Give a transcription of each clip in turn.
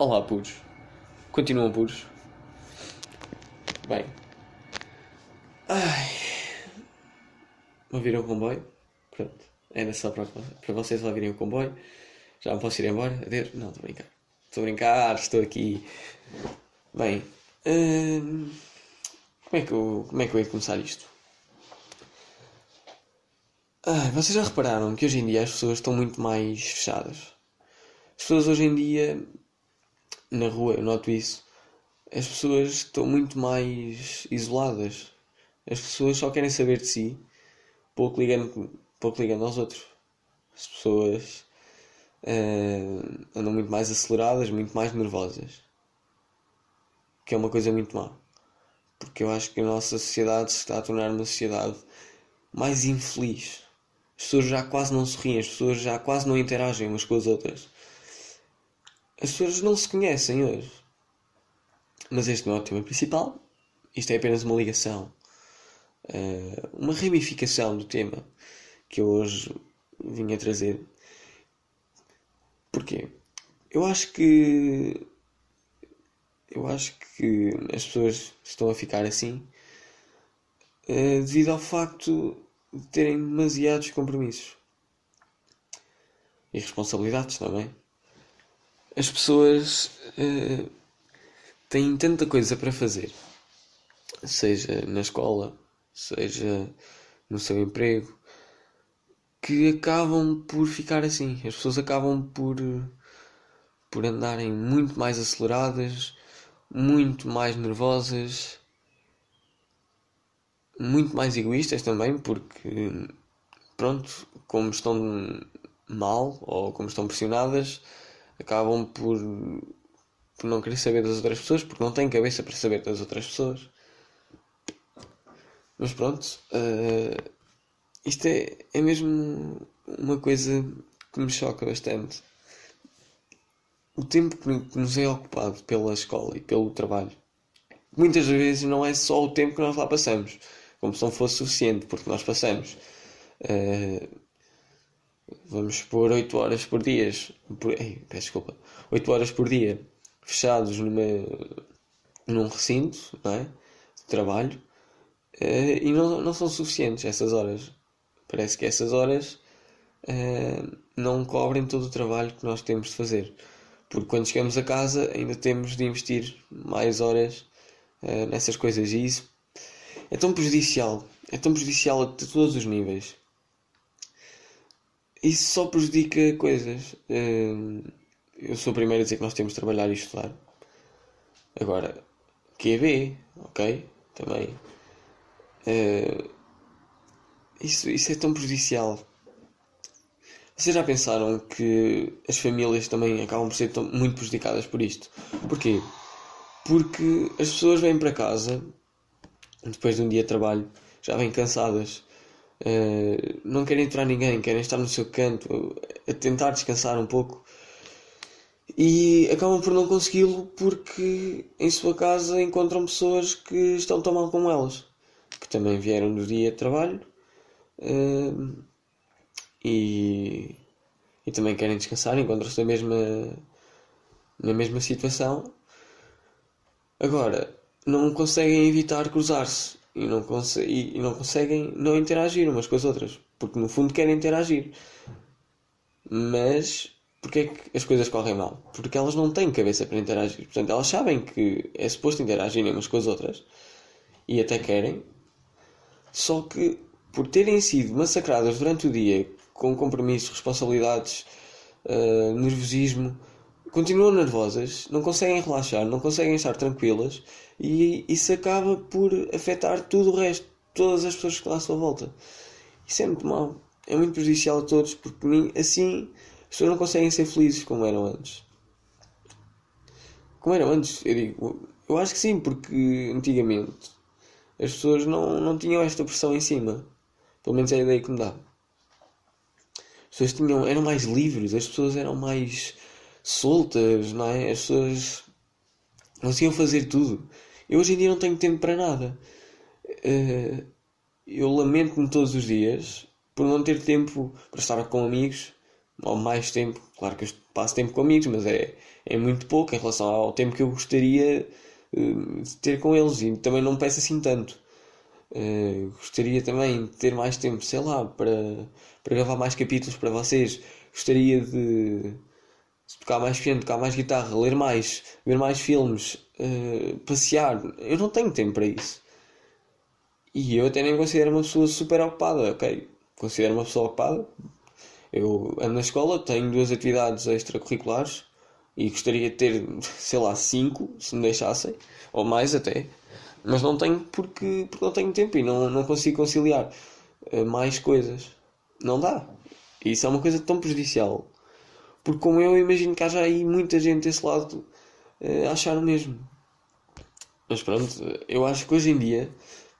Olá, puros. Continuam puros. Bem. Ai. Ouviram o comboio? Pronto. Era só para, para vocês ouvirem o comboio. Já me posso ir embora? Adeus? Não, estou a brincar. Estou a brincar, estou aqui. Bem. hum, como, é que eu, como é que eu ia começar isto? Ai, vocês já repararam que hoje em dia as pessoas estão muito mais fechadas? As pessoas hoje em dia, na rua, eu noto isso, as pessoas estão muito mais isoladas. As pessoas só querem saber de si, pouco ligando, pouco ligando aos outros. As pessoas eh, andam muito mais aceleradas, muito mais nervosas. Que é uma coisa muito má. Porque eu acho que a nossa sociedade se está a tornar uma sociedade mais infeliz. As pessoas já quase não sorriem, as pessoas já quase não interagem umas com as outras. As pessoas não se conhecem hoje. Mas este não é o tema principal. Isto é apenas uma ligação, eh, uma ramificação do tema que eu hoje vim a trazer. Porquê? Eu acho que. Eu acho que as pessoas estão a ficar assim eh, devido ao facto de terem demasiados compromissos e responsabilidades também. As pessoas eh, têm tanta coisa para fazer, seja na escola, seja no seu emprego, que acabam por ficar assim. As pessoas acabam por, por andarem muito mais aceleradas, muito mais nervosas, muito mais egoístas também, porque, pronto, como estão mal ou como estão pressionadas, acabam por, por não querer saber das outras pessoas, porque não têm cabeça para saber das outras pessoas. Mas pronto, eh, isto é, é mesmo uma coisa que me choca bastante. O tempo que nos é ocupado pela escola e pelo trabalho, muitas vezes não é só o tempo que nós lá passamos, como se não fosse suficiente, porque nós passamos, eh, vamos pôr 8 horas por dia, por, ei, desculpa, 8 horas por dia, fechados numa, num recinto, não é? De trabalho, eh, e não, não são suficientes essas horas. Parece que essas horas eh, não cobrem todo o trabalho que nós temos de fazer. Porque quando chegamos a casa ainda temos de investir mais horas eh, nessas coisas. E isso é tão prejudicial. É tão prejudicial a todos os níveis. Isso só prejudica coisas. Eh, eu sou o primeiro a dizer que nós temos de trabalhar e estudar. Agora, QB, ok? Também. Eh, isso, isso é tão prejudicial. Vocês já pensaram que as famílias também acabam por ser muito prejudicadas por isto? Porquê? Porque as pessoas vêm para casa depois de um dia de trabalho, já vêm cansadas, eh, não querem entrar ninguém, querem estar no seu canto, a tentar descansar um pouco e acabam por não consegui-lo porque em sua casa encontram pessoas que estão tão mal como elas, que também vieram do dia de trabalho eh, e, e também querem descansar, encontram-se na mesma, na mesma situação. Agora, não conseguem evitar cruzar-se e não, e, não conseguem não interagir umas com as outras, porque no fundo querem interagir. Mas porque é que as coisas correm mal? Porque elas não têm cabeça para interagir. Portanto, elas sabem que é suposto interagirem umas com as outras e até querem, só que por terem sido massacradas durante o dia com compromissos, responsabilidades, uh, nervosismo, continuam nervosas, não conseguem relaxar, não conseguem estar tranquilas e isso acaba por afetar tudo o resto, todas as pessoas que estão à sua volta. Isso é muito mau, é muito prejudicial a todos porque assim as pessoas não conseguem ser felizes como eram antes. Como eram antes, eu digo, eu acho que sim, porque antigamente as pessoas não, não tinham esta pressão em cima. Pelo menos é a ideia que me dá. As pessoas tinham, eram mais livres, as pessoas eram mais soltas, não é? As pessoas conseguiam fazer tudo. Eu hoje em dia não tenho tempo para nada. Eh, eu lamento-me todos os dias por não ter tempo para estar com amigos, ou mais tempo. Claro que eu passo tempo com amigos, mas é, é muito pouco em relação ao tempo que eu gostaria uh, de ter com eles e também não peço assim tanto. Uh, gostaria também de ter mais tempo, sei lá, para, para gravar mais capítulos para vocês. Gostaria de, tocar mais piano, tocar mais guitarra, ler mais, ver mais filmes, uh, passear. Eu não tenho tempo para isso. E eu até nem considero uma pessoa super ocupada, ok? Considero uma pessoa ocupada. Eu ando na escola, tenho duas atividades extracurriculares e gostaria de ter, sei lá, cinco, se me deixassem, ou mais até. Mas não tenho porque, porque não tenho tempo e não, não consigo conciliar uh, mais coisas. Não dá. Isso é uma coisa tão prejudicial. Porque como eu imagino que haja aí muita gente desse lado uh, a achar o mesmo. Mas pronto, eu acho que hoje em dia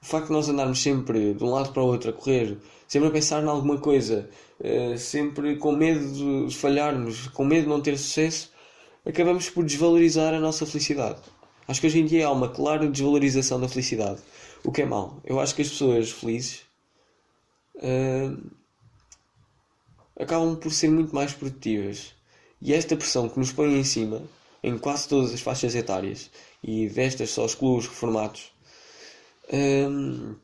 o facto de nós andarmos sempre de um lado para o outro a correr, sempre a pensar em alguma coisa, uh, sempre com medo de falharmos, com medo de não ter sucesso, acabamos por desvalorizar a nossa felicidade. Acho que hoje em dia há uma clara desvalorização da felicidade, o que é mau. Eu acho que as pessoas felizes uh, acabam por ser muito mais produtivas. E esta pressão que nos põe em cima, em quase todas as faixas etárias, e destas só exclui os reformados, Hum,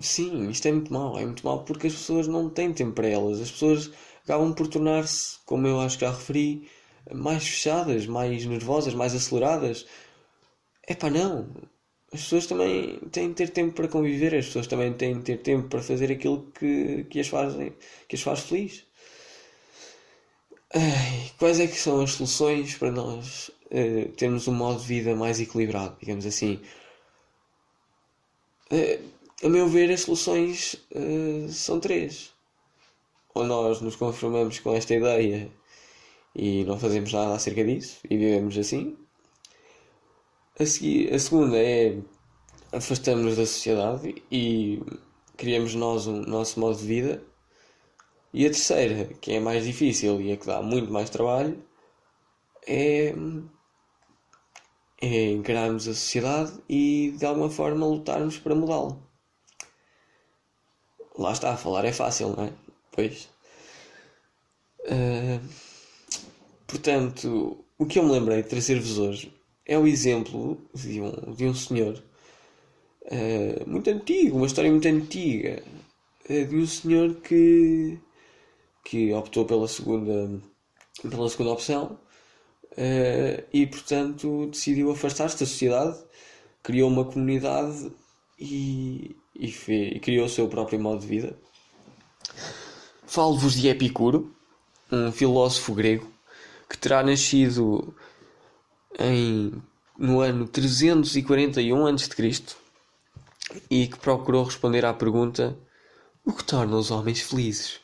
sim, isto é muito mau. É muito mau porque as pessoas não têm tempo para elas. As pessoas acabam por tornar-se, como eu acho que já referi, mais fechadas, mais nervosas, mais aceleradas. É pá, não. As pessoas também têm de ter tempo para conviver, as pessoas também têm de ter tempo para fazer aquilo que, que, as, fazem, que as faz feliz. Ai, quais é que são as soluções para nós uh, termos um modo de vida mais equilibrado, digamos assim? Uh, a meu ver, as soluções uh, são três. Ou nós nos conformamos com esta ideia e não fazemos nada acerca disso e vivemos assim. A, seguir, a segunda é afastamos-nos da sociedade e criamos nós o nosso modo de vida. E a terceira, que é mais difícil e a que dá muito mais trabalho, é é encararmos a sociedade e de alguma forma lutarmos para mudá-la. Lá está, falar é fácil, não é? Pois. Uh, portanto, o que eu me lembrei de trazer-vos hoje é o exemplo de um, de um senhor uh, muito antigo, uma história muito antiga, uh, de um senhor que, que optou pela segunda, pela segunda opção uh, e, portanto, decidiu afastar-se da sociedade, criou uma comunidade e, e, e criou o seu próprio modo de vida. Falo-vos de Epicuro, um filósofo grego que terá nascido em, no ano 341 a.C. e que procurou responder à pergunta: o que torna os homens felizes?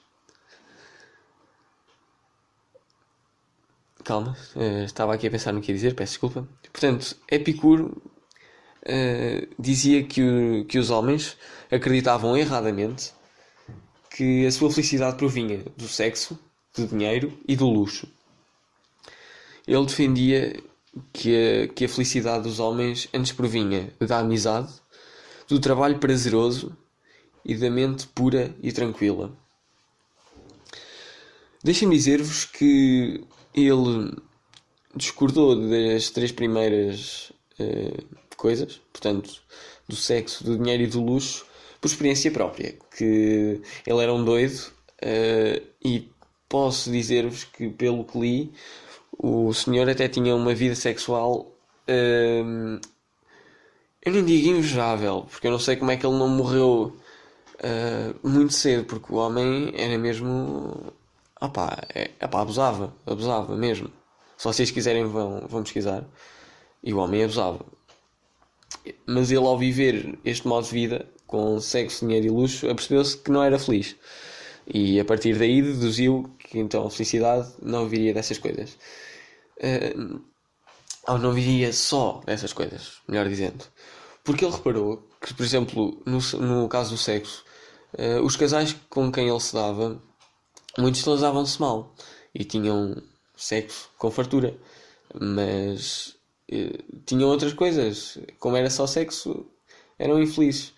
calma, uh, estava aqui a pensar no que ia dizer, peço desculpa. Portanto, Epicuro uh, dizia que, o, que os homens acreditavam erradamente que a sua felicidade provinha do sexo, do dinheiro e do luxo. Ele defendia que a, que a felicidade dos homens antes provinha da amizade, do trabalho prazeroso e da mente pura e tranquila. Deixem-me dizer-vos que ele discordou das três primeiras uh, coisas, portanto, do sexo, do dinheiro e do luxo, por experiência própria, que ele era um doido uh, e posso dizer-vos que, pelo que li, o senhor até tinha uma vida sexual. Uh, eu nem digo invejável, porque eu não sei como é que ele não morreu uh, muito cedo, porque o homem era mesmo ah pá, é, pá, abusava, abusava mesmo. Se vocês quiserem vão, vão pesquisar. E o homem abusava. Mas ele ao viver este modo de vida, com sexo, dinheiro e luxo, apercebeu-se que não era feliz. E a partir daí deduziu que então a felicidade não viria dessas coisas. Uh, ou não viria só dessas coisas, melhor dizendo. Porque ele reparou que, por exemplo, no, no caso do sexo, uh, os casais com quem ele se dava muitos deles davam-se mal e tinham sexo com fartura, mas eh, tinham outras coisas, como era só sexo, eram infelizes.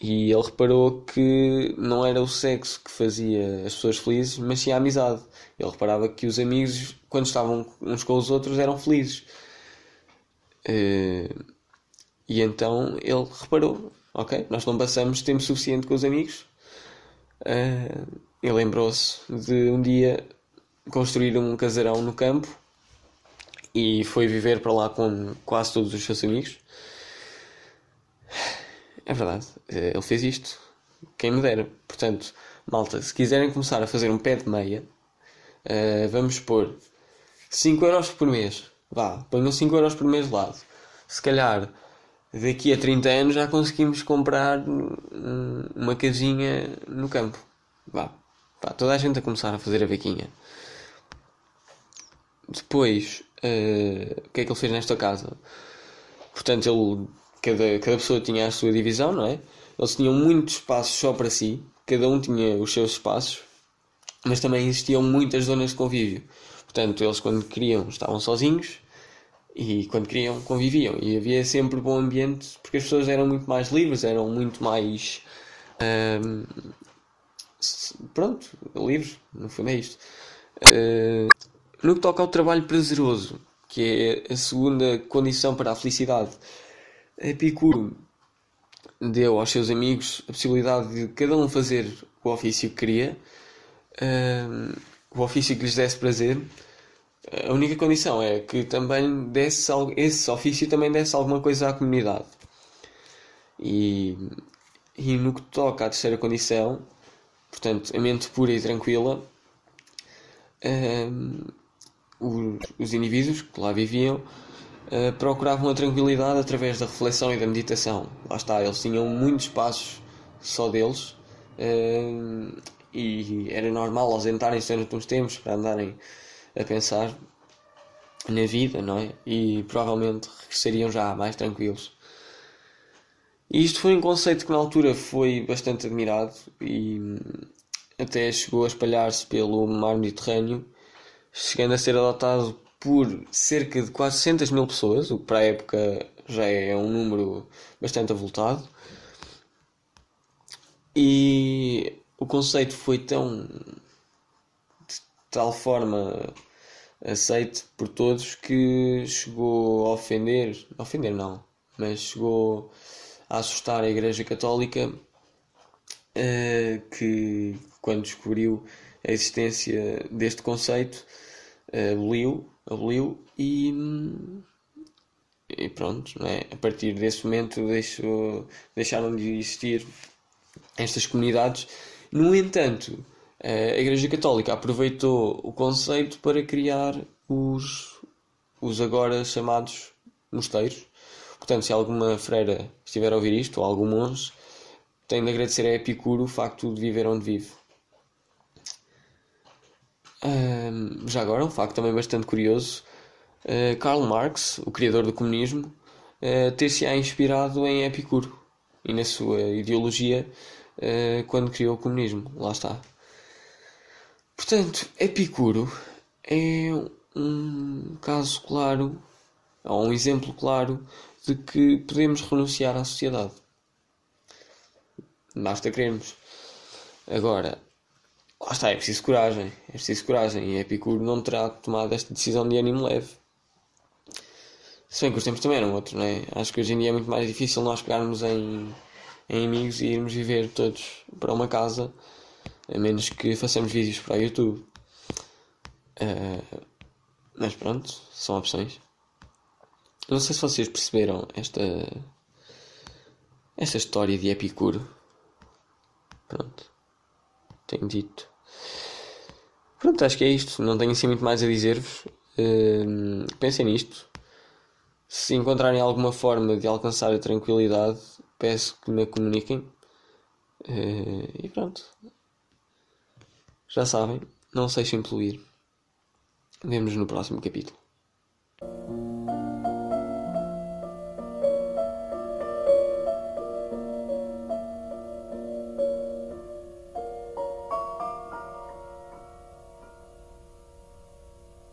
E ele reparou que não era o sexo que fazia as pessoas felizes, mas sim a amizade. Ele reparava que os amigos, quando estavam uns com os outros, eram felizes. Uh, e então ele reparou: ok, nós não passamos tempo suficiente com os amigos. Uh, e lembrou-se de um dia construir um casarão no campo e foi viver para lá com quase todos os seus amigos. É verdade, eh, ele fez isto. Quem me dera. Portanto, malta, se quiserem começar a fazer um pé de meia, uh, vamos pôr 5 euros por mês. Vá, ponham 5 euros por mês de lado. Se calhar daqui a 30 anos já conseguimos comprar uma casinha no campo. Vá, vá, toda a gente a começar a fazer a vaquinha. Depois, uh, o que é que ele fez nesta casa? Portanto, ele, cada, cada pessoa tinha a sua divisão, não é? Eles tinham muitos espaços só para si, cada um tinha os seus espaços, mas também existiam muitas zonas de convívio. Portanto, eles quando queriam estavam sozinhos e quando queriam conviviam. E havia sempre bom ambiente porque as pessoas eram muito mais livres, eram muito mais. Um, pronto, livres, no fundo é isto. Uh, no que toca ao trabalho prazeroso, que é a segunda condição para a felicidade, Epicuro deu aos seus amigos a possibilidade de cada um fazer o ofício que queria, um, o ofício que lhes desse prazer. A única condição é que também desse esse ofício também desse alguma coisa à comunidade. E, e no que toca à terceira condição, portanto, a mente pura e tranquila, um, os, os indivíduos que lá viviam uh, procuravam a tranquilidade através da reflexão e da meditação. Lá está, eles tinham muitos passos só deles uh, e era normal ausentarem-se durante uns tempos para andarem a pensar na vida, não é? E provavelmente regressariam já mais tranquilos. E isto foi um conceito que na altura foi bastante admirado e até chegou a espalhar-se pelo mar Mediterrâneo chegando a ser adotado por cerca de 400 mil pessoas, o que para a época já é um número bastante avultado. E o conceito foi tão de tal forma aceito por todos que chegou a ofender, ofender não, mas chegou a assustar a Igreja Católica uh, que quando descobriu a existência deste conceito, aboliu, aboliu e, e pronto, não é? a partir desse momento deixou, deixaram de existir estas comunidades. No entanto, a Igreja Católica aproveitou o conceito para criar os, os agora chamados mosteiros. Portanto, se alguma freira estiver a ouvir isto, ou algum monge, tenho de agradecer a Epicuro o facto de viver onde vive. Um, já agora, um facto também bastante curioso: uh, Karl Marx, o criador do comunismo, uh, ter-se-á inspirado em Epicuro e na sua ideologia uh, quando criou o comunismo. Lá está. Portanto, Epicuro é um caso claro, ou um exemplo claro, de que podemos renunciar à sociedade. Basta querermos. Agora, Lá está, é preciso coragem. É preciso coragem. E Epicuro não terá tomado esta decisão de ânimo leve. Se bem que os tempos também eram outros, não é? Acho que hoje em dia é muito mais difícil nós pegarmos em, em amigos e irmos viver todos para uma casa, a menos que façamos vídeos para o YouTube. Uh, mas pronto, são opções. Não sei se vocês perceberam esta, esta história de Epicuro. Pronto, tenho dito. Pronto, acho que é isto. Não tenho assim muito mais a dizer-vos. Uh, pensem nisto. Se encontrarem alguma forma de alcançar a tranquilidade, peço que me comuniquem. Uh, e pronto. Já sabem, não se deixem. Vemo-nos no próximo capítulo.